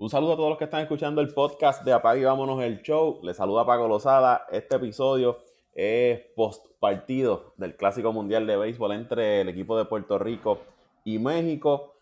Un saludo a todos los que están escuchando el podcast de Apague y Vámonos el Show. Les saluda Paco Lozada. Este episodio es post partido del Clásico Mundial de Béisbol entre el equipo de Puerto Rico y México.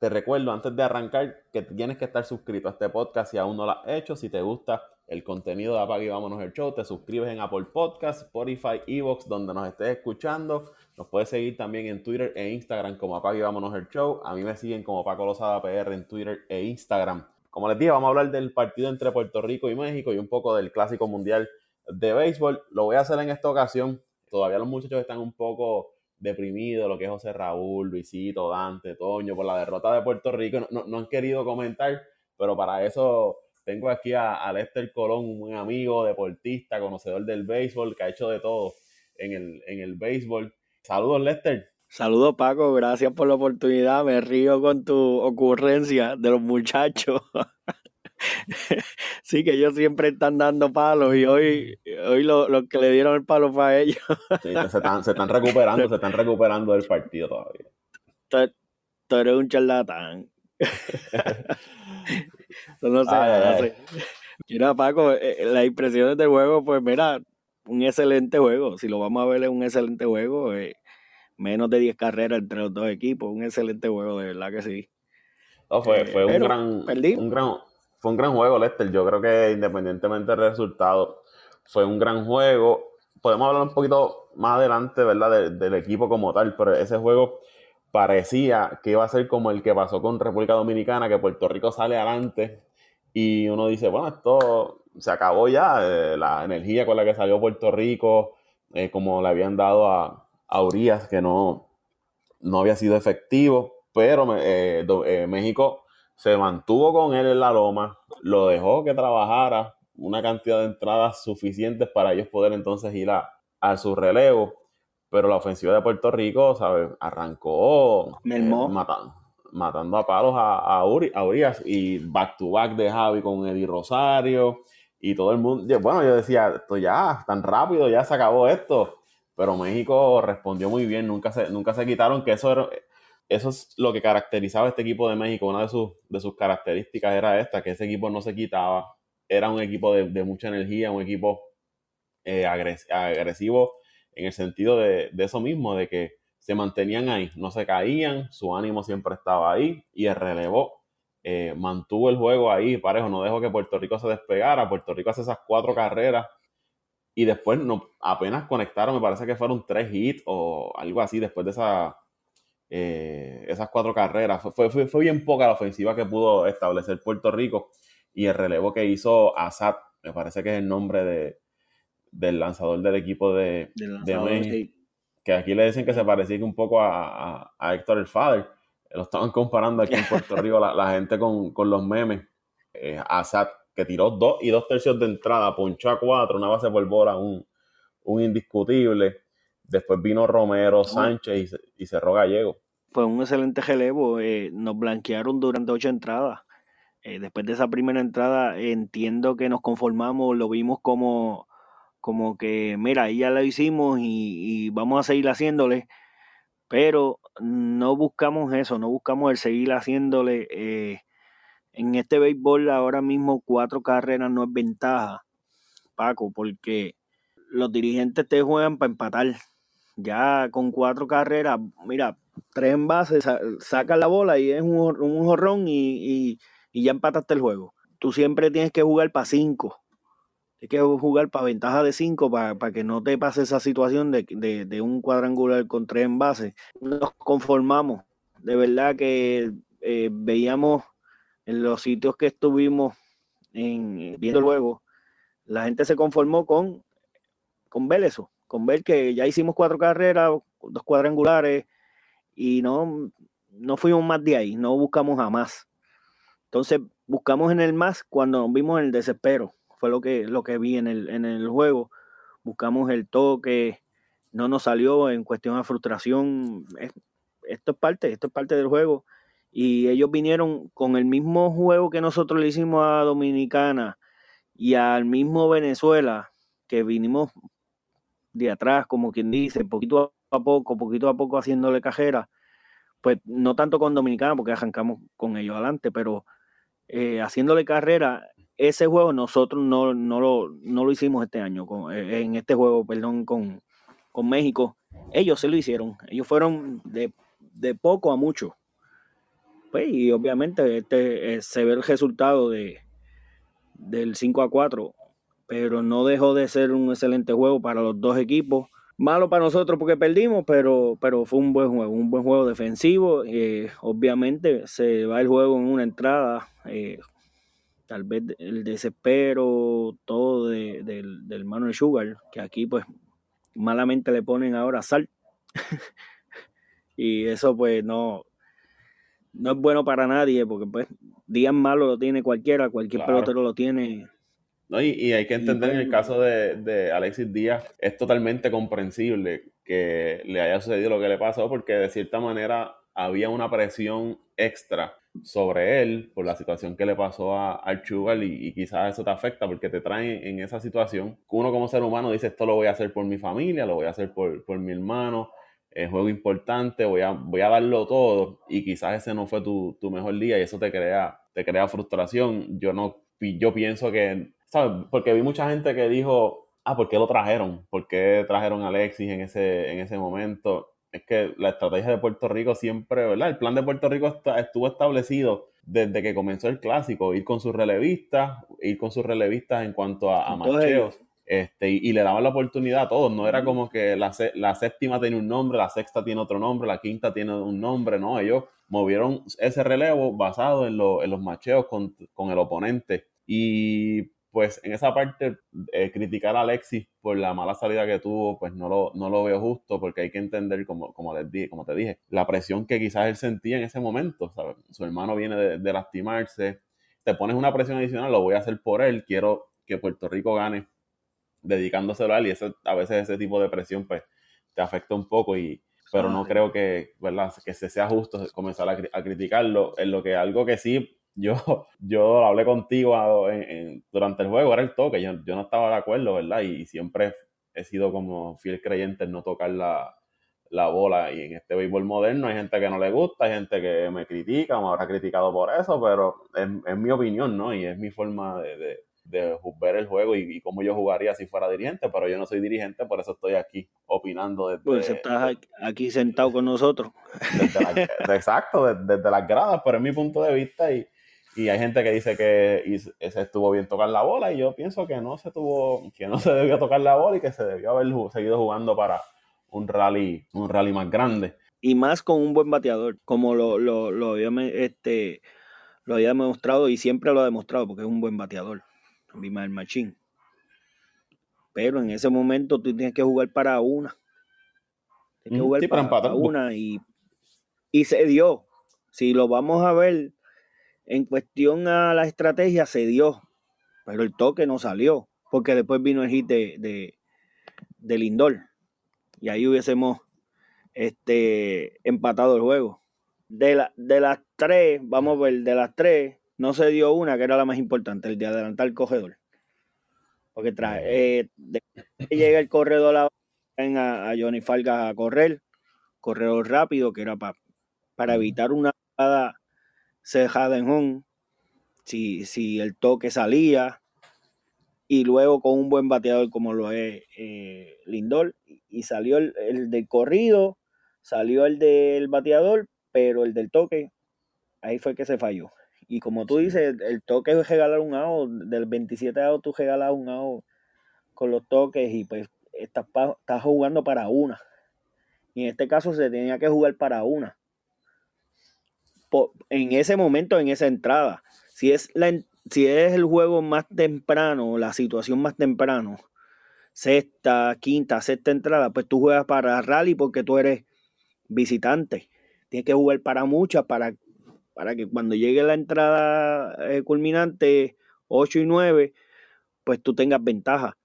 Te recuerdo antes de arrancar que tienes que estar suscrito a este podcast si aún no lo has hecho. Si te gusta el contenido de Apague y Vámonos el Show, te suscribes en Apple Podcast, Spotify, Evox, donde nos estés escuchando. Nos puedes seguir también en Twitter e Instagram como Apague y Vámonos el Show. A mí me siguen como Paco Lozada PR en Twitter e Instagram. Como les dije, vamos a hablar del partido entre Puerto Rico y México y un poco del Clásico Mundial de Béisbol. Lo voy a hacer en esta ocasión. Todavía los muchachos están un poco deprimidos, lo que es José Raúl, Luisito, Dante, Toño, por la derrota de Puerto Rico. No, han querido comentar, pero para eso tengo aquí a, Lester Colón, un buen amigo, deportista, conocedor del béisbol, que ha hecho de todo en el, en el béisbol. Saludos, Lester. Saludos Paco, gracias por la oportunidad. Me río con tu ocurrencia de los muchachos. sí, que ellos siempre están dando palos y hoy, hoy lo, que le dieron el palo fue a ellos. sí, se, están, se están recuperando, se están recuperando del partido todavía. Tú, eres un charlatán. no sé, Mira, Paco, eh, las impresiones del juego, pues mira, un excelente juego. Si lo vamos a ver, es un excelente juego. Eh, menos de 10 carreras entre los dos equipos. Un excelente juego, de verdad que sí. fue, fue un, gran, un, gran, fue un gran juego, Lester. Yo creo que independientemente del resultado, fue un gran juego. Podemos hablar un poquito más adelante, ¿verdad? del equipo como tal, pero ese juego parecía que iba a ser como el que pasó con República Dominicana, que Puerto Rico sale adelante y uno dice, bueno, esto se acabó ya, eh, la energía con la que salió Puerto Rico, eh, como le habían dado a, a Urias, que no, no había sido efectivo, pero eh, eh, México se mantuvo con él en la loma, lo dejó que trabajara una cantidad de entradas suficientes para ellos poder entonces ir a, su relevo. Pero la ofensiva de Puerto Rico, ¿sabes? Arrancó eh, matando, matando a palos a, a, Urias y back to back de Javi con Eddie Rosario y todo el mundo. Bueno, yo decía, esto ya, tan rápido, ya se acabó esto pero México respondió muy bien, nunca se, nunca se quitaron, que eso, eso es lo que caracterizaba este equipo de México, una de sus, de sus características era esta, que ese equipo no se quitaba, era un equipo de, mucha energía, un equipo eh, agresivo en el sentido de, eso mismo, de que se mantenían ahí, no se caían, su ánimo siempre estaba ahí y el relevo eh, mantuvo el juego ahí, parejo, no dejó que Puerto Rico se despegara, Puerto Rico hace esas cuatro carreras y después no, apenas conectaron, me parece que fueron tres hits o algo así después de esa, eh, esas cuatro carreras. Fue, fue, fue, bien poca la ofensiva que pudo establecer Puerto Rico y el relevo que hizo Assad, me parece que es el nombre de, del lanzador del equipo de, de que aquí le dicen que se parecía un poco a, a, Héctor el Father. Lo estaban comparando aquí en Puerto Rico la, gente con, los memes. Eh, que tiró dos y dos tercios de entrada, ponchó a cuatro, una base por bola, un, indiscutible. Después vino Romero, Sánchez y, cerró Gallego. Fue un excelente relevo. Eh, nos blanquearon durante ocho entradas. Eh, después de esa primera entrada, entiendo que nos conformamos, lo vimos como, como que, mira, ahí ya lo hicimos y, y vamos a seguir haciéndole. Pero no buscamos eso, no buscamos el seguir haciéndole. En este béisbol ahora mismo cuatro carreras no es ventaja, Paco, porque los dirigentes te juegan para empatar. Ya con cuatro carreras, mira, tres envases, sacas la bola y es un, un jorrón y, ya empataste el juego. Tú siempre tienes que jugar para cinco. Tienes que jugar para ventaja de cinco para, que no te pase esa situación de, un cuadrangular con tres envases. Nos conformamos. De verdad que eh, veíamos en los sitios que estuvimos en, viendo el juego, la gente se conformó con, con ver eso, con ver que ya hicimos cuatro carreras, dos cuadrangulares, y no, no fuimos más de ahí, no buscamos a más. Entonces buscamos en el más cuando nos vimos en el desespero, fue lo que, lo que vi en el, en el juego. Buscamos el toque, no nos salió en cuestión de frustración. Esto es parte, esto es parte del juego y ellos vinieron con el mismo juego que nosotros le hicimos a Dominicana y al mismo Venezuela, que vinimos de atrás, como quien dice, poquito a poco, poquito a poco haciéndole cajera, pues no tanto con Dominicana, porque arrancamos con ellos adelante, pero eh, haciéndole carrera, ese juego nosotros no, no, lo, no lo hicimos este año, con, eh, en este juego, perdón, con, con México. Ellos se lo hicieron. Ellos fueron de, de poco a mucho. Pues, y obviamente este, eh, se ve el resultado de, del 5 a 4, pero no dejó de ser un excelente juego para los dos equipos. Malo para nosotros porque perdimos, pero, pero fue un buen juego, un buen juego defensivo. Eh, obviamente se va el juego en una entrada. Eh, tal vez el desespero, todo de, del, del Manuel Sugar, que aquí pues malamente le ponen ahora sal. y eso pues no, no es bueno para nadie, porque pues días malos lo tiene cualquiera, cualquier pelotero lo tiene. No, y, hay que entender en el caso de, Alexis Díaz, es totalmente comprensible que le haya sucedido lo que le pasó, porque de cierta manera había una presión extra sobre él por la situación que le pasó a, al Chugal y, quizás eso te afecta porque te trae en esa situación. Uno como ser humano dice, esto lo voy a hacer por mi familia, lo voy a hacer por, por mi hermano, es juego importante, voy a, voy a darlo todo y quizás ese no fue tu, mejor día y eso te crea, te crea frustración. Yo no, yo pienso que, ¿sabes? Porque vi mucha gente que dijo, ah, ¿por qué lo trajeron? ¿Por qué trajeron a Alexis en ese, en ese momento? Es que la estrategia de Puerto Rico siempre, ¿verdad? El plan de Puerto Rico estuvo establecido desde que comenzó el clásico, ir con sus relevistas, ir con sus relevistas en cuanto a, a este, y, le daban la oportunidad a todos, no era como que la, la, séptima tiene un nombre, la sexta tiene otro nombre, la quinta tiene un nombre, no, ellos movieron ese relevo basado en, en los macheos con, con, el oponente. Y pues en esa parte, eh, criticar a Alexis por la mala salida que tuvo, pues no lo, no lo veo justo, porque hay que entender, como, como, les dije, como te dije, la presión que quizás él sentía en ese momento, Su hermano viene de, de lastimarse, te pones una presión adicional, lo voy a hacer por él, quiero que Puerto Rico gane dedicándoselo a él y ese, a veces ese tipo de presión pues te afecta un poco y pero no creo que, ¿verdad? que se sea justo comenzar a, criticarlo en lo que algo que sí yo, yo hablé contigo durante el juego, era el toque, yo, no estaba de acuerdo, ¿verdad? Y, siempre he sido como fiel creyente en no tocar la, bola. Y en este béisbol moderno hay gente que no le gusta, hay gente que me critica, me habrá criticado por eso, pero es, mi opinión, ¿no? Y es mi forma de, de ver el juego y, cómo yo jugaría si fuera dirigente, pero yo no soy dirigente, por eso estoy aquí opinando desde... Pues estás aquí sentado con nosotros. exacto, desde, las gradas, pero es mi punto de vista y, y hay gente que dice que se estuvo bien tocar la bola y yo pienso que no se tuvo, que no se debió tocar la bola y que se debió haber seguido jugando para un rally, un rally más grande. Y más con un buen bateador, como lo, lo, lo había, este, lo había demostrado y siempre lo ha demostrado porque es un buen bateador. Bimal Machín. Pero en ese momento tú tienes que jugar para una. Tienes que mm, jugar para, una y, y se dio. Si lo vamos a ver en cuestión a la estrategia, se dio. Pero el toque no salió. Porque después vino el hit de, de, Lindor. Y ahí hubiésemos este, empatado el juego. De, la, de las tres, vamos a ver, de las tres, no se dio una que era la más importante, el de adelantar el corredor. Porque trae, eh, llega el corredor a, a, Johnny Falgas a correr, corredor rápido, que era para para evitar una jugada cejada en home, si, si el toque salía, y luego con un buen bateador como lo es eh, Lindor, y salió el, el, del corrido, salió el del bateador, pero el del toque, ahí fue que se falló. Y como tú dices, el toque es regalar un out, del 27 out tú regalas un out con los toques y pues estás, estás jugando para una. Y en este caso se tenía que jugar para una. en ese momento, en esa entrada. Si es, la, si es el juego más temprano, la situación más temprano, sexta, quinta, sexta entrada, pues tú juegas para rally porque tú eres visitante. Tienes que jugar para muchas para para que cuando llegue la entrada eh, culminante 8 y 9, pues tú tengas ventaja.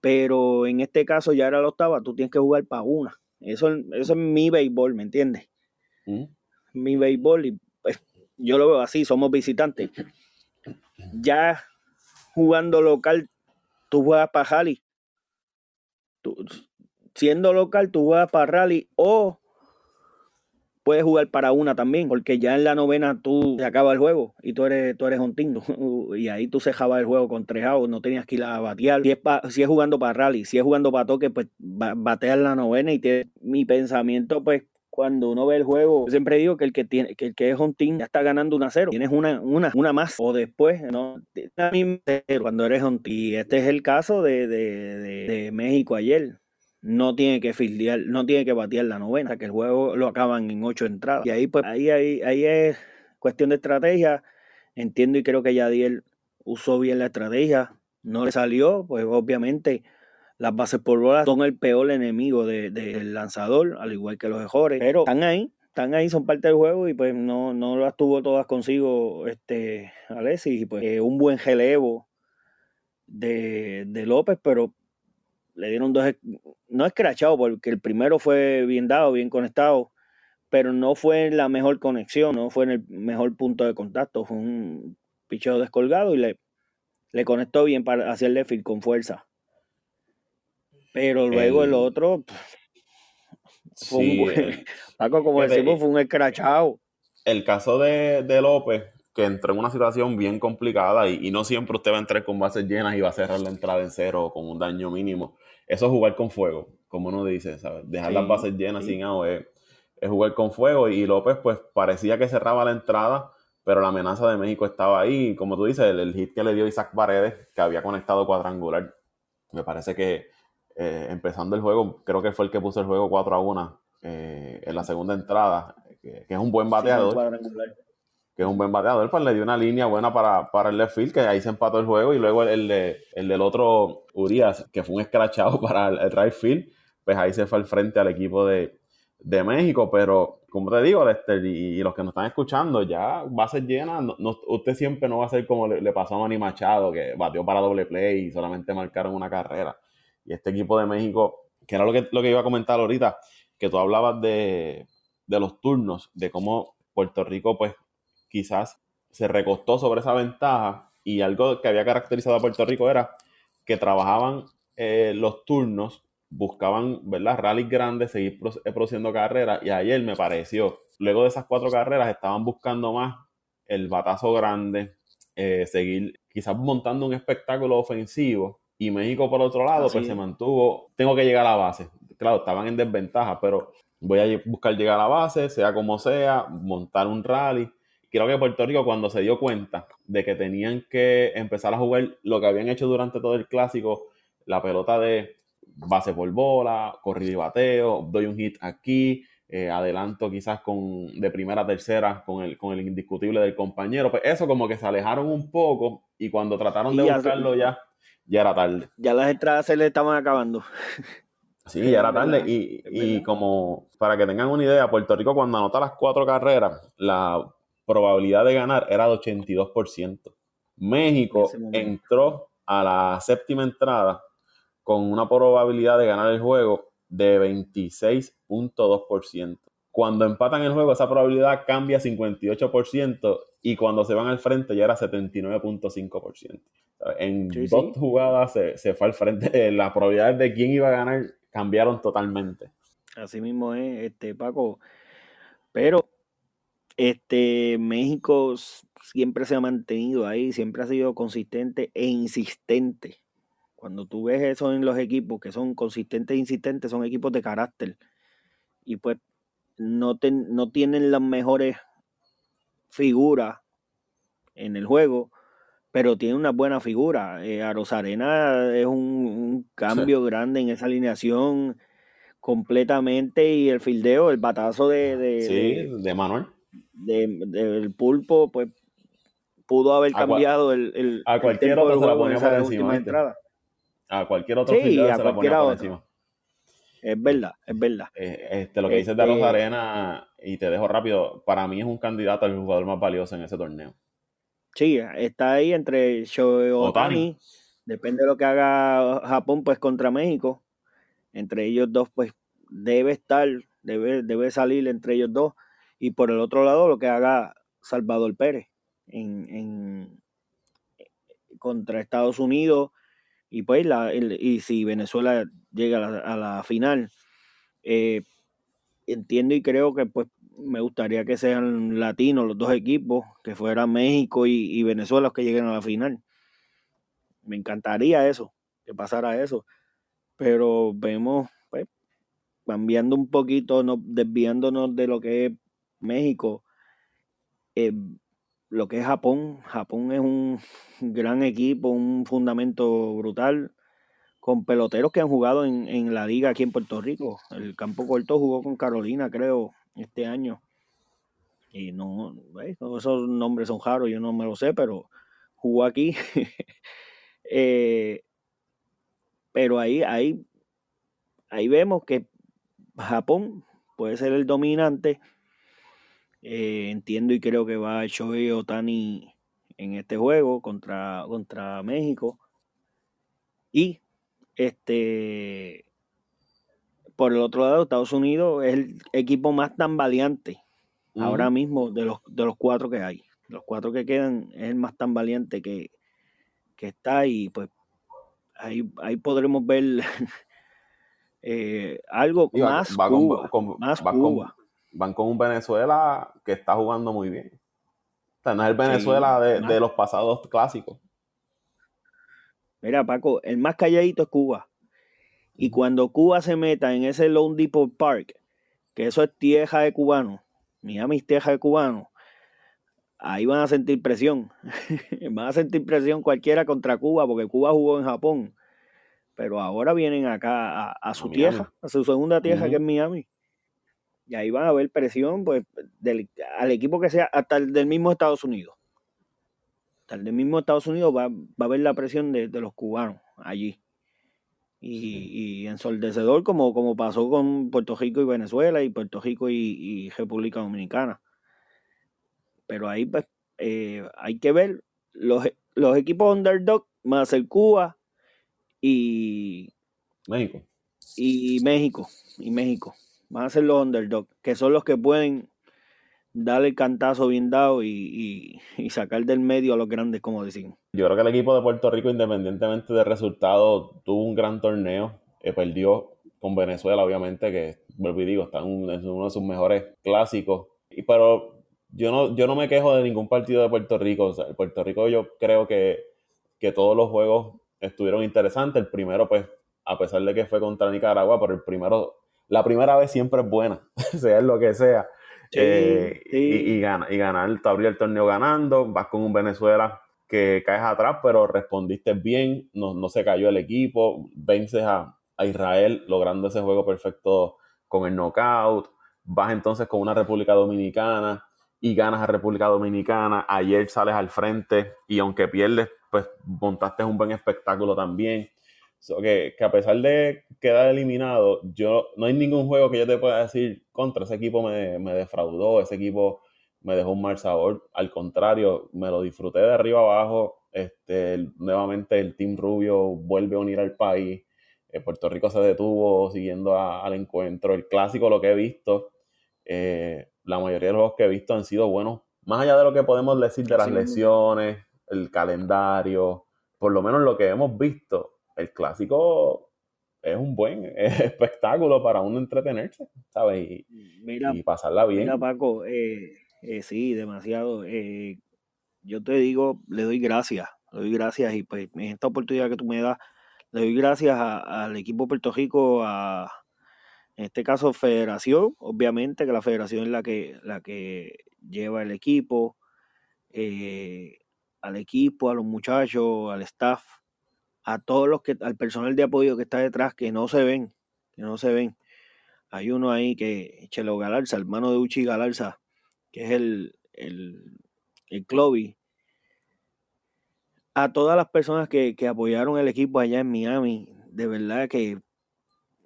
Pero en este caso ya era la octava, tú tienes que jugar para una. Eso, eso es mi béisbol, ¿me entiendes? Mm. Mi béisbol, y pues, yo lo veo así, somos visitantes. Ya jugando local, tú juegas para Rally. siendo local, tú juegas para Rally o puedes jugar para una también, porque ya en la novena tú se acaba el juego y tú eres, tú eres un tinto. y ahí tú cejabas el juego con tres outs, no tenías que ir a batear. Si es, si es jugando para rally, si es jugando para toque, pues bateas la novena y mi pensamiento, pues cuando uno ve el juego, siempre digo que el que tiene, que el que es un team ya está ganando un a cero. Tienes una, una, una más. O después, ¿no? Cuando eres un team. Y este es el caso de, de, de México ayer no tiene que fildear, no tiene que batear la novena, que el juego lo acaban en ocho entradas. Y ahí, pues, ahí, ahí, ahí es cuestión de estrategia. Entiendo y creo que Yadiel usó bien la estrategia. No le salió, pues obviamente las bases por bolas son el peor enemigo del lanzador, al igual que los mejores. Pero están ahí, están ahí, son parte del juego y pues no, no las tuvo todas consigo este Alexis. Y pues eh, un buen relevo de, de López, pero le dieron dos, no escrachado porque el primero fue bien dado, bien conectado, pero no fue la mejor conexión, no fue en el mejor punto de contacto, fue un picheo descolgado y le, le conectó bien para hacerle field con fuerza. Pero luego el, otro fue un Paco, como decimos, fue un escrachado. El caso de, de López, que entró en una situación bien complicada y, no siempre usted va a entrar con bases llenas y va a cerrar la entrada en cero con un daño mínimo. Eso es jugar con fuego, como uno dice, ¿sabes? Dejar las bases llenas sin agua es, jugar con fuego. Y López pues parecía que cerraba la entrada, pero la amenaza de México estaba ahí. Como tú dices, el, hit que le dio Isaac Paredes, que había conectado cuadrangular, me parece que eh, empezando el juego, creo que fue el que puso el juego 4 a 1 eh, en la segunda entrada, que, es un buen bateador que es un buen bateador, pues le dio una línea buena para, para el left field, que ahí se empató el juego, y luego el, de, el del otro Urias, que fue un escrachado para el, field, pues ahí se fue al frente al equipo de, México, pero como te digo, Lester, y, los que nos están escuchando, ya bases llenas, no, usted siempre no va a ser como le, pasó a Manny Machado, que batió para doble play y solamente marcaron una carrera. Y este equipo de México, que era lo que, lo que iba a comentar ahorita, que tú hablabas de, de los turnos, de cómo Puerto Rico pues quizás se recostó sobre esa ventaja y algo que había caracterizado a Puerto Rico era que trabajaban eh, los turnos, buscaban, ¿verdad? Rallies grandes, seguir eh, produciendo carreras y ayer me pareció, luego de esas cuatro carreras estaban buscando más el batazo grande, eh, seguir quizás montando un espectáculo ofensivo y México por otro lado pues se mantuvo, tengo que llegar a la base, claro, estaban en desventaja, pero voy a buscar llegar a la base, sea como sea, montar un rally creo que Puerto Rico cuando se dio cuenta de que tenían que empezar a jugar lo que habían hecho durante todo el clásico, la pelota de base por bola, corrido y bateo, doy un hit aquí, eh, adelanto quizás con de primera a tercera con el, con el indiscutible del compañero, pues eso como que se alejaron un poco y cuando trataron de buscarlo ya, ya era tarde. Ya las entradas se le estaban acabando. Sí, ya era tarde. Y, y, como para que tengan una idea, Puerto Rico cuando anota las cuatro carreras, la probabilidad de ganar era de 82%. México entró a la séptima entrada con una probabilidad de ganar el juego de 26.2%. Cuando empatan el juego, esa probabilidad cambia a 58% y cuando se van al frente ya era 79.5%. En dos jugadas se, fue al frente. Las probabilidades de quién iba a ganar cambiaron totalmente. Así mismo es, este, Paco. Pero este, México siempre se ha mantenido ahí, siempre ha sido consistente e insistente. Cuando tú ves eso en los equipos que son consistentes e insistentes, son equipos de carácter. Y pues no, no tienen las mejores figuras en el juego, pero tiene una buena figura. Eh, a Rosarena es un, cambio grande en esa alineación completamente y el fildeo, el batazo de, de, de Manuel del pulpo, pues pudo haber cambiado el, el, a cualquier otro se la ponía por encima. Entrada. A cualquier otro sí, se la ponía por encima. Es verdad, es verdad. Eh, este, lo que dices de los este Arena, y te dejo rápido, para mí es un candidato al jugador más valioso en ese torneo. Sí, está ahí entre Shohei Otani, depende de lo que haga Japón pues contra México. Entre ellos dos pues debe estar, debe, debe salir entre ellos dos y por el otro lado lo que haga Salvador Pérez en, contra Estados Unidos y pues la, y si Venezuela llega a la, final eh, entiendo y creo que pues me gustaría que sean latinos los dos equipos, que fueran México y, Venezuela los que lleguen a la final. Me encantaría eso, que pasara eso. Pero vemos, pues, cambiando un poquito, no, desviándonos de lo que es México, eh, lo que es Japón. Japón es un gran equipo, un fundamento brutal, con peloteros que han jugado en, en la liga aquí en Puerto Rico. El campo corto jugó con Carolina, creo, este año. Y no, esos nombres son raros, yo no me lo sé, pero jugó aquí. Eh, pero ahí, ahí, ahí vemos que Japón puede ser el dominante. Eh, entiendo y creo que va Shohei Otani en este juego contra, contra México. Y este por el otro lado, Estados Unidos es el equipo más tambaleante ahora mismo de los, de los cuatro que hay. Los cuatro que quedan es el más tan valiente que, está y pues ahí, ahí podremos ver eh, algo más Cuba. más van con un Venezuela que está jugando muy bien. O sea, no es el Venezuela de, de, los pasados clásicos. Mira, Paco, el más calladito es Cuba. Y cuando Cuba se meta en ese Lone Depot Park, que eso es tierra de cubanos, Miami es tierra de cubanos, ahí van a sentir presión. van a sentir presión cualquiera contra Cuba, porque Cuba jugó en Japón. Pero ahora vienen acá a, su tierra, a su segunda tierra, que es Miami. Y ahí van a ver presión pues, del, al equipo que sea, hasta el del mismo Estados Unidos. Hasta el del mismo Estados Unidos va, a haber la presión de los cubanos allí y, y ensordecedor como, como pasó con Puerto Rico y Venezuela y Puerto Rico y, República Dominicana. Pero ahí pues eh, hay que ver los, los equipos underdog más el Cuba y México. Y México, y México. Van a ser los underdog, que son los que pueden darle el cantazo bien dado y, sacar del medio a los grandes, como decimos. Yo creo que el equipo de Puerto Rico, independientemente del resultado, tuvo un gran torneo. Eh, perdió con Venezuela, obviamente, que, vuelvo y digo, está en, uno de sus mejores clásicos. Y, pero yo no, yo no me quejo de ningún partido de Puerto Rico. Puerto Rico yo creo que, que todos los juegos estuvieron interesantes. El primero, pues, a pesar de que fue contra Nicaragua, pero el primero, la primera vez siempre es buena, sea lo que sea. Eh, y, y, gana, y ganar, te abrió el torneo ganando, vas con un Venezuela que caes atrás, pero respondiste bien, no, no se cayó el equipo, vences a, a, Israel logrando ese juego perfecto con el knockout, vas entonces con una República Dominicana y ganas a República Dominicana, ayer sales al frente y aunque pierdes, pues montaste un buen espectáculo también que, que, a pesar de quedar eliminado, yo no hay ningún juego que yo te pueda decir contra ese equipo me, me defraudó, ese equipo me dejó un mal sabor. Al contrario, me lo disfruté de arriba abajo. Este, nuevamente el Team Rubio vuelve a unir al país. Eh, Puerto Rico se detuvo siguiendo al encuentro. El clásico, lo que he visto, eh, la mayoría de los juegos que he visto han sido buenos. Más allá de lo que podemos decir de las lesiones, el calendario, por lo menos lo que hemos visto, el clásico es un buen espectáculo para uno entretenerse, ¿sabes? Y, y pasarla bien. Mira, Paco, eh, eh, sí, demasiado. Eh, yo te digo, le doy gracias, le doy gracias y pues en esta oportunidad que tú me das, le doy gracias al equipo Puerto Rico, a, en este caso Federación, obviamente que la Federación es la que, la que lleva el equipo, al equipo, a los muchachos, al staff, a todos los que, al personal de apoyo que está detrás, que no se ven, que no se ven. Hay uno ahí que, Chelo Galarza, hermano de Uchi Galarza, que es el, el, el Clovis. A todas las personas que, que apoyaron el equipo allá en Miami, de verdad que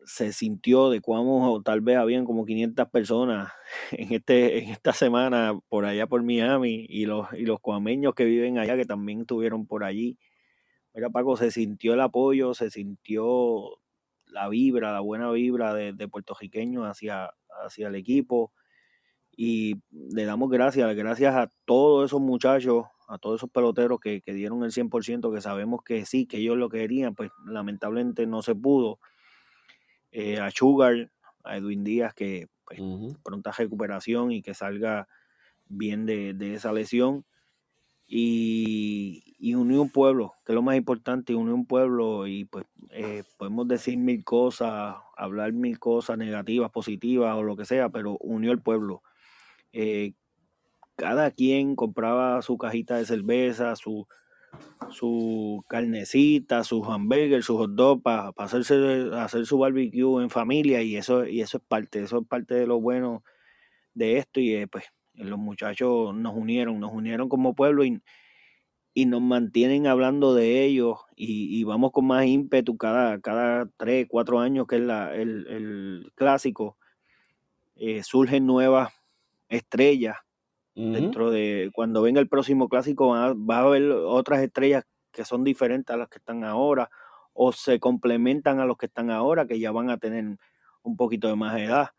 se sintió de cómo tal vez habían como 500 personas en, este, en esta semana por allá por Miami y los, y los cuameños que viven allá que también estuvieron por allí. Mira, Paco, se sintió el apoyo, se sintió la vibra, la buena vibra de, de puertorriqueños hacia, hacia el equipo. Y le damos gracias, gracias a todos esos muchachos, a todos esos peloteros que, dieron el 100%, que sabemos que sí, que ellos lo querían, pues lamentablemente no se pudo. Eh, a Sugar, a Edwin Díaz, que pues, pronta recuperación y que salga bien de, esa lesión. Y, y unir un pueblo, que es lo más importante, unir un pueblo y pues eh, podemos decir mil cosas, hablar mil cosas negativas, positivas o lo que sea, pero unió el pueblo. Eh, cada quien compraba su cajita de cerveza, su, su carnecita, sus hamburgues, sus hot dogs para hacerse, hacer su barbecue en familia y eso, y eso es parte, eso es parte de lo bueno de esto y eh, pues los muchachos nos unieron, nos unieron como pueblo y, y nos mantienen hablando de ellos y, vamos con más ímpetu cada, cada tres, cuatro años que es la, el, clásico, eh, surgen nuevas estrellas Dentro de cuando venga el próximo clásico va, a haber otras estrellas que son diferentes a las que están ahora o se complementan a los que están ahora que ya van a tener un poquito de más edad.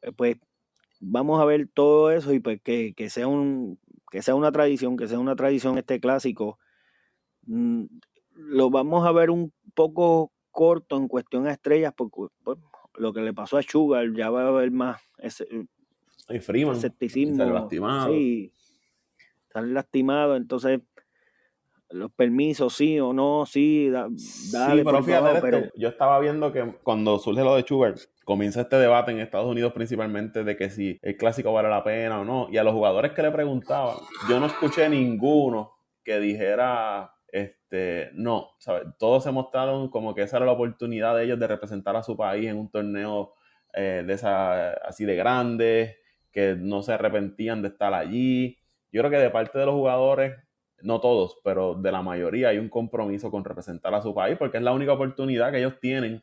Eh, pues vamos a ver todo eso y pues que, sea un que sea una tradición, que sea una tradición este clásico. Mm, lo vamos a ver un poco corto en cuestión a estrellas porque pues, lo que le pasó a Sugar ya va a haber más y Freeman. Escepticismo. lastimado. Sí. Están lastimados, entonces los permisos, sí o no, sí, dale. Sí, pero fíjate, yo estaba viendo que cuando surge lo de Schubert, comienza este debate en Estados Unidos principalmente de que si el clásico vale la pena o no. Y a los jugadores que le preguntaban, yo no escuché ninguno que dijera, este, no, ¿sabes? Todos se mostraron como que esa era la oportunidad de ellos de representar a su país en un torneo eh, de esa, así de grande, que no se arrepentían de estar allí. Yo creo que de parte de los jugadores, no todos, pero de la mayoría hay un compromiso con representar a su país porque es la única oportunidad que ellos tienen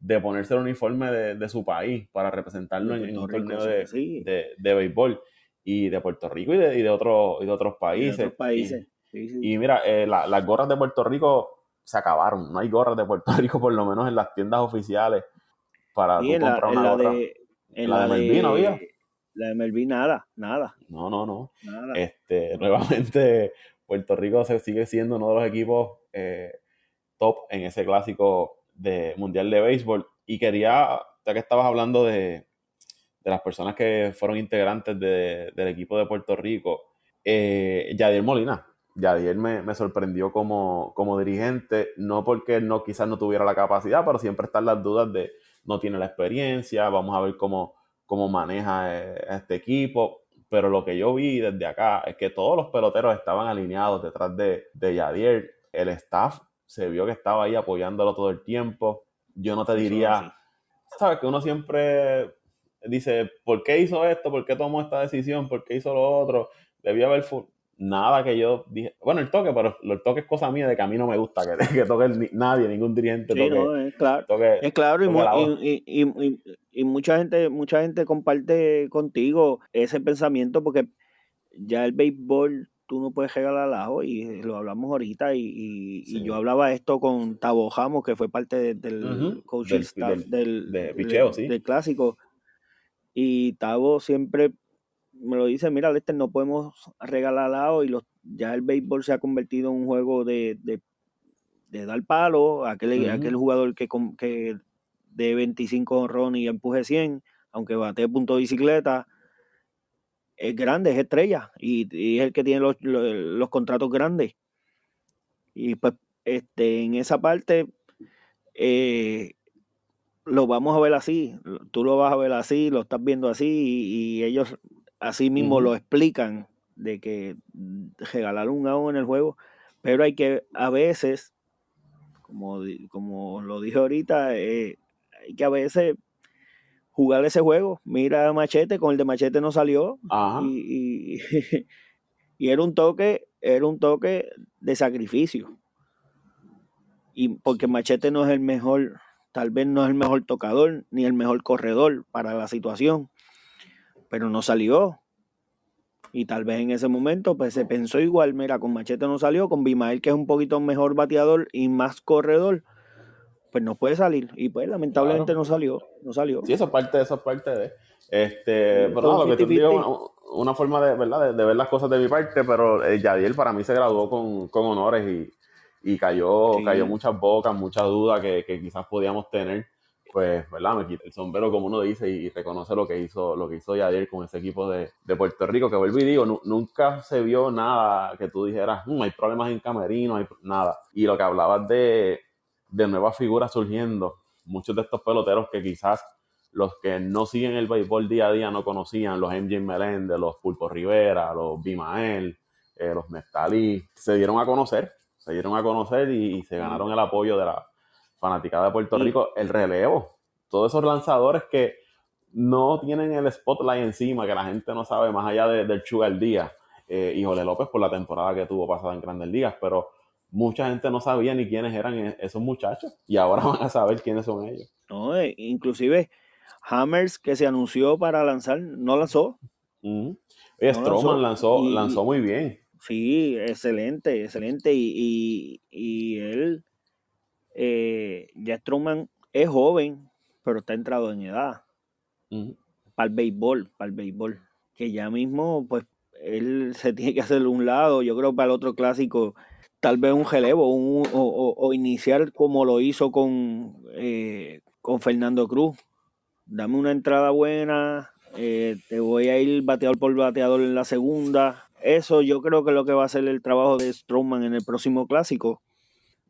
de ponerse el uniforme de, su país para representarlo en, un torneo de, de, béisbol y de Puerto Rico y de, y de, otro, y de otros países. países. Y, mira, eh, las gorras de Puerto Rico se acabaron. No hay gorras de Puerto Rico, por lo menos en las tiendas oficiales, para comprar una gorra. en la, de Melvin había. La de Melvin, nada, nada. No, no, no. Este, nuevamente, Puerto Rico se sigue siendo uno de los equipos eh, top en ese clásico de Mundial de Béisbol. Y quería, ya que estabas hablando de, las personas que fueron integrantes del equipo de Puerto Rico, eh, Yadier Molina. Yadier me, me sorprendió como, como dirigente, no porque no quizás no tuviera la capacidad, pero siempre están las dudas de no tiene la experiencia, vamos a ver cómo cómo maneja eh, este equipo. Pero lo que yo vi desde acá es que todos los peloteros estaban alineados detrás de, de Yadier. El staff se vio que estaba ahí apoyándolo todo el tiempo. Yo no te diría, sabes que uno siempre dice, ¿por qué hizo esto? ¿Por qué tomó esta decisión? ¿Por qué hizo lo otro? Debía haber nada que yo dije. Bueno, el toque, pero el toque es cosa mía de que a mí no me gusta que, que toque nadie, ningún dirigente sí, No, es claro. es claro, y, y, y, mucha gente, mucha gente comparte contigo ese pensamiento porque ya el béisbol tú no puedes regalar al ajo y lo hablamos ahorita y, yo hablaba esto con Tabo Jamos, que fue parte del coaching staff del, del clásico. Y Tabo siempre me lo dice, mira, Lester, no podemos regalar lado y los, ya el béisbol se ha convertido en un juego de, dar palo, aquel, aquel jugador que, que de 25 honrones y empuje 100, aunque bate punto de bicicleta, es grande, es estrella y, es el que tiene los, contratos grandes. Y pues este, en esa parte eh, lo vamos a ver así, tú lo vas a ver así, lo estás viendo así y ellos así mismo lo explican de que regalar un AO en el juego, pero hay que a veces, como, como lo dije ahorita, eh, hay que a veces jugar ese juego. Mira Machete, con el de Machete no salió y, y, era un toque, era un toque de sacrificio. Y porque Machete no es el mejor, tal vez no es el mejor tocador ni el mejor corredor para la situación pero no salió. Y tal vez en ese momento pues se pensó igual, mira, con Machete no salió, con Bimael que es un poquito mejor bateador y más corredor, pues no puede salir. Y pues lamentablemente no salió, no salió. Sí, eso es parte, eso es parte de... Este, pero lo que digo, una, forma de, ¿verdad? De, ver las cosas de mi parte, pero eh, Yadiel para mí se graduó con, con honores y, y cayó, cayó muchas bocas, muchas dudas que, que quizás podíamos tener pues, ¿verdad? Me quita el sombrero, como uno dice, y, reconoce lo que hizo, lo que hizo Yadir con ese equipo de, Puerto Rico, que vuelvo y digo, nunca se vio nada que tú dijeras, no mm, hay problemas en camerino, hay nada. Y lo que hablabas de, de nuevas figuras surgiendo, muchos de estos peloteros que quizás los que no siguen el béisbol día a día no conocían, los MJ Meléndez, los Pulpo Rivera, los Bimael, eh, los Nestalí, se dieron a conocer, se dieron a conocer y, se ganaron el apoyo de la fanaticada de Puerto Rico, el relevo, todos esos lanzadores que no tienen el spotlight encima, que la gente no sabe más allá del Sugar Díaz eh, y Jole López por la temporada que tuvo pasada en Grandes Ligas, pero mucha gente no sabía ni quiénes eran e-, esos muchachos y ahora van a saber quiénes son ellos. No, eh, inclusive Hammers que se anunció para lanzar, no lanzó. Stroman lanzó, lanzó, muy bien. Sí, excelente, excelente. Y, él, eh, ya Stroman es joven, pero está entrado en edad. Para el béisbol, para el béisbol. Que ya mismo, pues, él se tiene que hacer un lado. Yo creo para el otro clásico, tal vez un relevo o, iniciar como lo hizo con, eh, con Fernando Cruz. Dame una entrada buena, eh, te voy a ir bateador por bateador en la segunda. Eso yo creo que es lo que va a ser el trabajo de Strowman en el próximo clásico.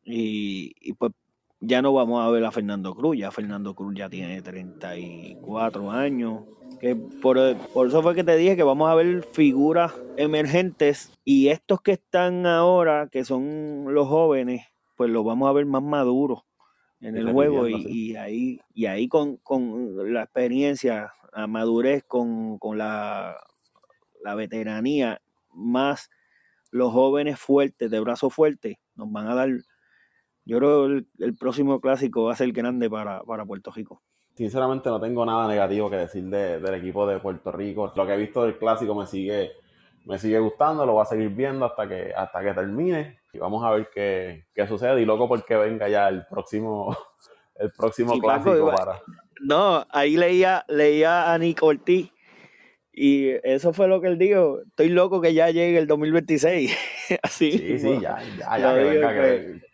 Y, pues ya no vamos a ver a Fernando Cruz. Ya Fernando Cruz ya tiene 34 años. Que por, por eso fue que te dije que vamos a ver figuras emergentes. Y estos que están ahora, que son los jóvenes, pues los vamos a ver más maduros en el juego y, ahí y ahí con, con, la experiencia la madurez con, la, la, veteranía, más los jóvenes fuertes, de brazo fuerte, nos van a dar, yo creo que el, próximo clásico va a ser grande para, Puerto Rico. Sinceramente no tengo nada negativo que decir del equipo de Puerto Rico. Lo que he visto del clásico me sigue, me sigue gustando, lo voy a seguir viendo hasta que, hasta que termine. Y vamos a ver qué, qué sucede. Y loco porque venga ya el próximo, el próximo clásico para no, ahí leía, leía a Nick Ortiz y eso fue lo que él dijo. Estoy loco que ya llegue el 2026. Así. Sí, sí, ya, ya, ya que venga, que...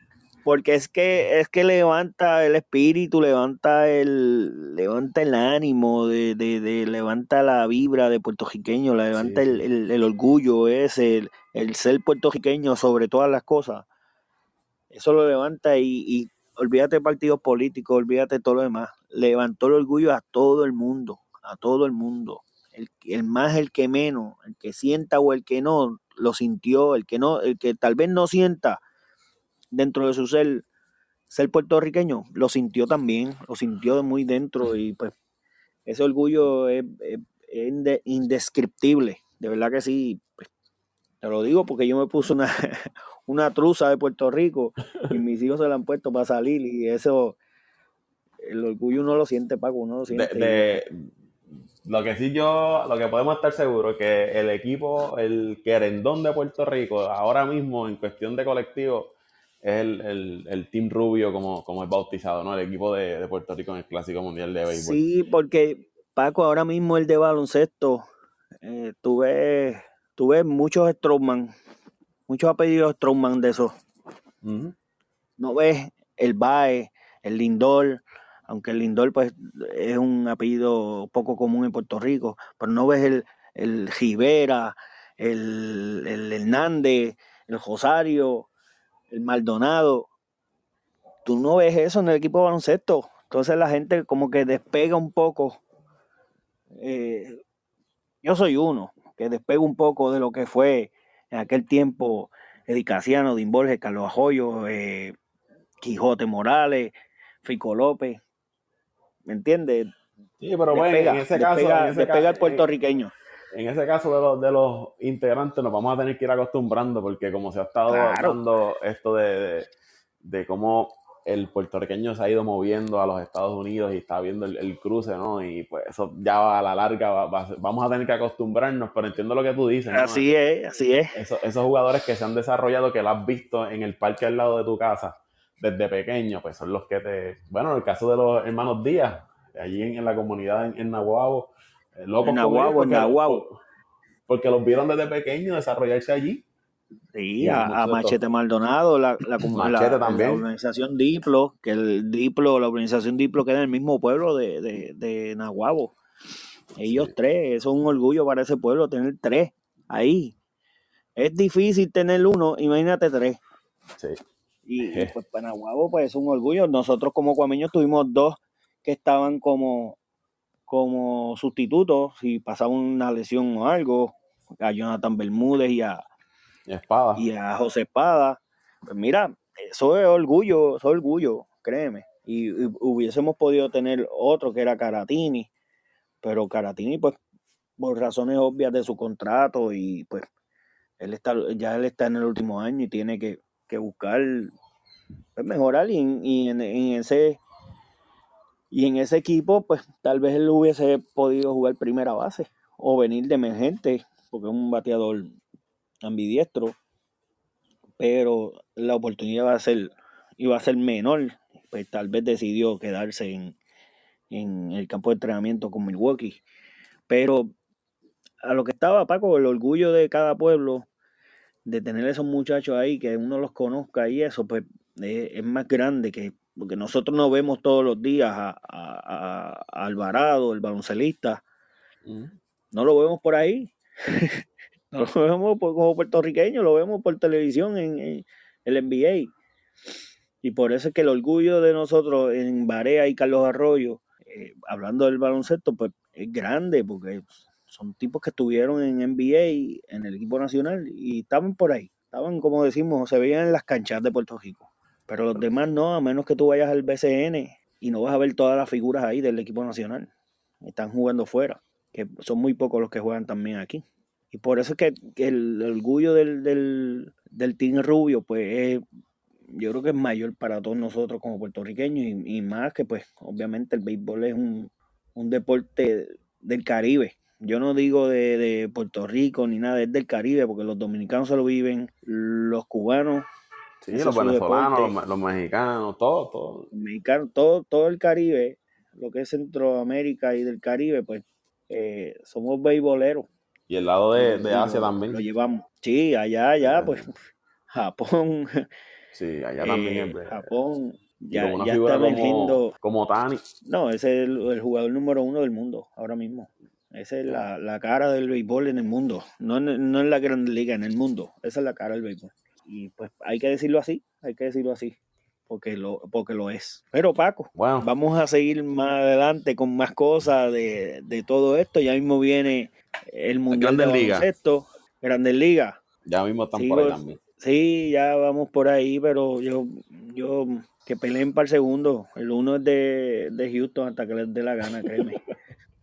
Porque es que, es que levanta el espíritu, levanta el, levanta el ánimo, de, de, levanta la vibra de puertorriqueño, levanta el, orgullo ese, el, ser puertorriqueño sobre todas las cosas. Eso lo levanta y, y olvídate de partidos políticos, olvídate de todo lo demás levantó el orgullo a todo el mundo, a todo el mundo. El, el, más, el que menos, el que sienta o el que no, lo sintió, el que no, el que tal vez no sienta dentro de su ser, ser puertorriqueño, lo sintió también, lo sintió muy dentro y pues ese orgullo es, indescriptible, de verdad que sí, pues, te lo digo porque yo me puse una, una truza de Puerto Rico y mis hijos se la han puesto para salir y eso el orgullo uno lo siente, Paco, uno lo siente. lo que sí yo, lo que podemos estar seguros es que el equipo, el querendón de Puerto Rico, ahora mismo en cuestión de colectivo, es el, Team Rubio como, como es bautizado, ¿no? El equipo de, Puerto Rico en el Clásico Mundial de Béisbol. Sí, porque Paco, ahora mismo el de baloncesto, eh, tuve, tuve muchos Strongman, muchos apellidos Strongman de esos. No ves el Bae, el Lindor, aunque el Lindor pues es un apellido poco común en Puerto Rico, pero no ves el, el Rivera, el, el Hernández, el Rosario, el Maldonado. Tú no ves eso en el equipo de baloncesto. Entonces la gente como que despega un poco. Eh, yo soy uno que despega un poco de lo que fue en aquel tiempo Edicaciano, Dimborges, Carlos Ajoyo, eh, Quijote Morales, Fico López. ¿me entiendes? Sí, pero bueno, en ese caso... en ese caso, el puertorriqueño. En, ese caso de los, de los integrantes nos vamos a tener que ir acostumbrando porque como se ha estado hablando esto de, de, cómo el puertorriqueño se ha ido moviendo a los Estados Unidos y está viendo el, cruce, ¿no? Y pues eso ya a la larga vamos a tener que acostumbrarnos, pero entiendo lo que tú dices. ¿no? Así es, así es. esos jugadores que se han desarrollado, que lo has visto en el parque al lado de tu casa, desde pequeño, pues son los que te. Bueno, en el caso de los hermanos Díaz, allí en, la comunidad en, en Nahuabo, eh, en en. Porque los vieron desde pequeño desarrollarse allí. Sí, a, Machete Maldonado, la, la, organización Diplo, que el Diplo, la organización Diplo queda en el mismo pueblo de, de, de Nahuabo. Ellos tres, eso es un orgullo para ese pueblo, tener tres ahí. Es difícil tener uno, imagínate tres. Sí. Y, pues para Nahuabo, pues es un orgullo. Nosotros como cuameños tuvimos dos que estaban como, como sustitutos, si pasaba una lesión o algo, a Jonathan Bermúdez y a Espada. Y a José Espada. Pues mira, eso es orgullo, eso es orgullo, créeme. Y, hubiésemos podido tener otro que era Caratini, pero Caratini, pues, por razones obvias de su contrato y pues él está, ya él está en el último año y tiene que, buscar pues, mejorar y, en, ese y en ese equipo pues tal vez él hubiese podido jugar primera base o venir de emergente porque es un bateador ambidiestro, pero la oportunidad va a ser, iba a ser menor, pues tal vez decidió quedarse en, en el campo de entrenamiento con Milwaukee. Pero a lo que estaba Paco, el orgullo de cada pueblo, de tener esos muchachos ahí, que uno los conozca y eso, pues es, más grande que, porque nosotros no vemos todos los días a, a, Alvarado, el baloncelista, no lo vemos por ahí. No lo vemos como puertorriqueños, lo vemos por televisión en, el NBA. Y por eso es que el orgullo de nosotros en Barea y Carlos Arroyo, eh, hablando del baloncesto, pues es grande, porque son tipos que estuvieron en NBA, en el equipo nacional, y estaban por ahí. Estaban, como decimos, se veían en las canchas de Puerto Rico. Pero los demás no, a menos que tú vayas al BCN y no vas a ver todas las figuras ahí del equipo nacional. Están jugando fuera, que son muy pocos los que juegan también aquí. Y por eso es que, el, orgullo del, del, del Team Rubio, pues yo creo que es mayor para todos nosotros como puertorriqueños y, más que pues obviamente el béisbol es un, deporte del Caribe. Yo no digo de, Puerto Rico ni nada, es del Caribe porque los dominicanos se lo viven, los cubanos. Sí, los venezolanos, los, mexicanos, todo, todo. mexicanos, todo, todo el Caribe, lo que es Centroamérica y del Caribe, pues eh, somos beisboleros. Y el lado de, Asia también. Lo llevamos. Sí, allá, allá, pues Japón. Sí, allá también. Eh, Japón. Ya, ya está emergiendo. Como, Tani. No, ese es el, jugador número uno del mundo ahora mismo. Esa es la, cara del béisbol en el mundo. No en, no en la Gran Liga, en el mundo. Esa es la cara del béisbol. Y pues hay que decirlo así, hay que decirlo así porque lo, porque lo es. Pero Paco, vamos a seguir más adelante con más cosas de, de todo esto. Ya mismo viene el Mundial de Baloncesto, Grandes Ligas. Ya mismo están por ahí también. Sí, ya vamos por ahí, pero yo, yo que peleen para el segundo. El uno es de, de Houston hasta que les dé la gana, créeme.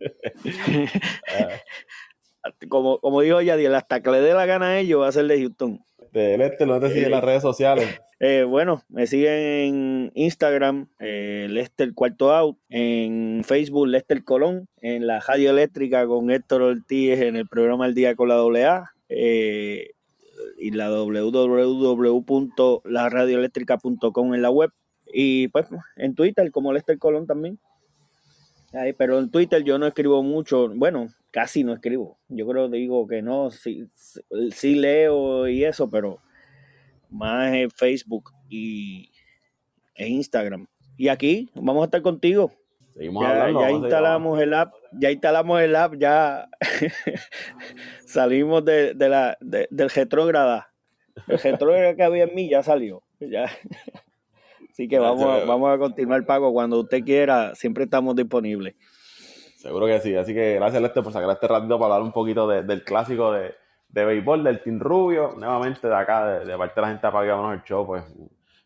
como, como dijo Yadiel, hasta que le dé la gana a ellos va a ser de Houston. Este, no te sigue en las redes sociales. Eh, bueno, me siguen en Instagram, eh, Lester Cuarto Out, en Facebook, Lester Colón, en la radio eléctrica con Héctor Ortiz en el programa El Día con la AA, eh, y la www.laradioeléctrica.com en la web, y pues en Twitter como Lester Colón también. Pero en Twitter yo no escribo mucho, bueno, casi no escribo. Yo creo digo que no, sí, sí leo y eso, pero más en Facebook y en Instagram. Y aquí vamos a estar contigo. ya, ya instalamos el app, ya instalamos el app, ya salimos de, la, del retrógrada. El retrógrada que había en mí ya salió. Ya. Así que vamos, vamos a continuar pago cuando usted quiera, siempre estamos disponibles. Seguro que sí. Así que gracias, Lester, por sacar este ratito para hablar un poquito del clásico de, de béisbol del Team Rubio. Nuevamente de acá, de, parte de la gente para el show, pues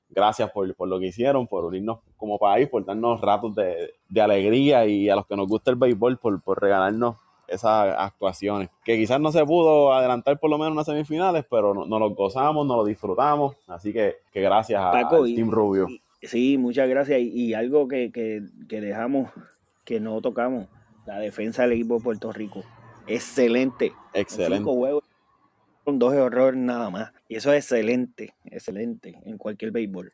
gracias por, lo que hicieron, por unirnos como país, por darnos ratos de, alegría y a los que nos gusta el béisbol, por, por regalarnos esas actuaciones. Que quizás no se pudo adelantar por lo menos en las semifinales, pero nos no lo gozamos, nos lo disfrutamos. Así que, que gracias a, al Team Rubio. sí, muchas gracias. Y, algo que, que dejamos, que no tocamos la defensa del equipo de Puerto Rico. Excelente. Excelente. Cinco huevos con dos errores nada más. Y eso es excelente, excelente en cualquier béisbol.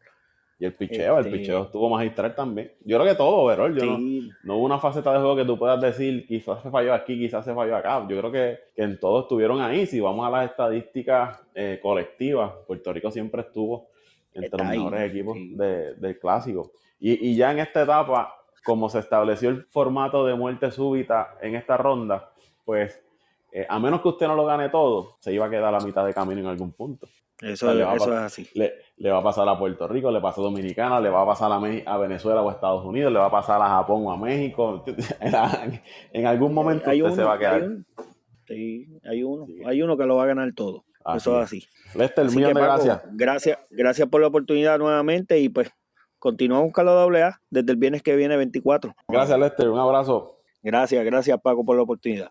Y el picheo, el Este- picheo estuvo magistral también. Yo creo que todo, Verol. Yo no, Sí, no hubo una faceta de juego que tú puedas decir, quizás se falló aquí, quizás se falló acá. Yo creo que, que en todo estuvieron ahí. Si vamos a las estadísticas eh, colectivas, Puerto Rico siempre estuvo entre Está los ahí, mejores equipos sí. de- del clásico. Y, y ya en esta etapa, como se estableció el formato de muerte súbita en esta ronda, pues eh, a menos que usted no lo gane todo, se iba a quedar a la mitad de camino en algún punto. Eso, eso es así. Le, le va a pasar a Puerto Rico, le pasó a Dominicana, le va a pasar a, Me- a Venezuela o a Estados Unidos, le va a pasar a Japón o a México. en algún momento Hay usted se uno, va a hay quedar. un- sí, hay uno, Sí. hay uno que lo va a ganar todo. Así eso es. es así. Lester, Así millón que, de Paco, gracias. gracias. Gracias por la oportunidad nuevamente y pues continuamos con la AA desde el viernes que viene 24. Gracias, Lester. Un abrazo. Gracias, gracias Paco por la oportunidad.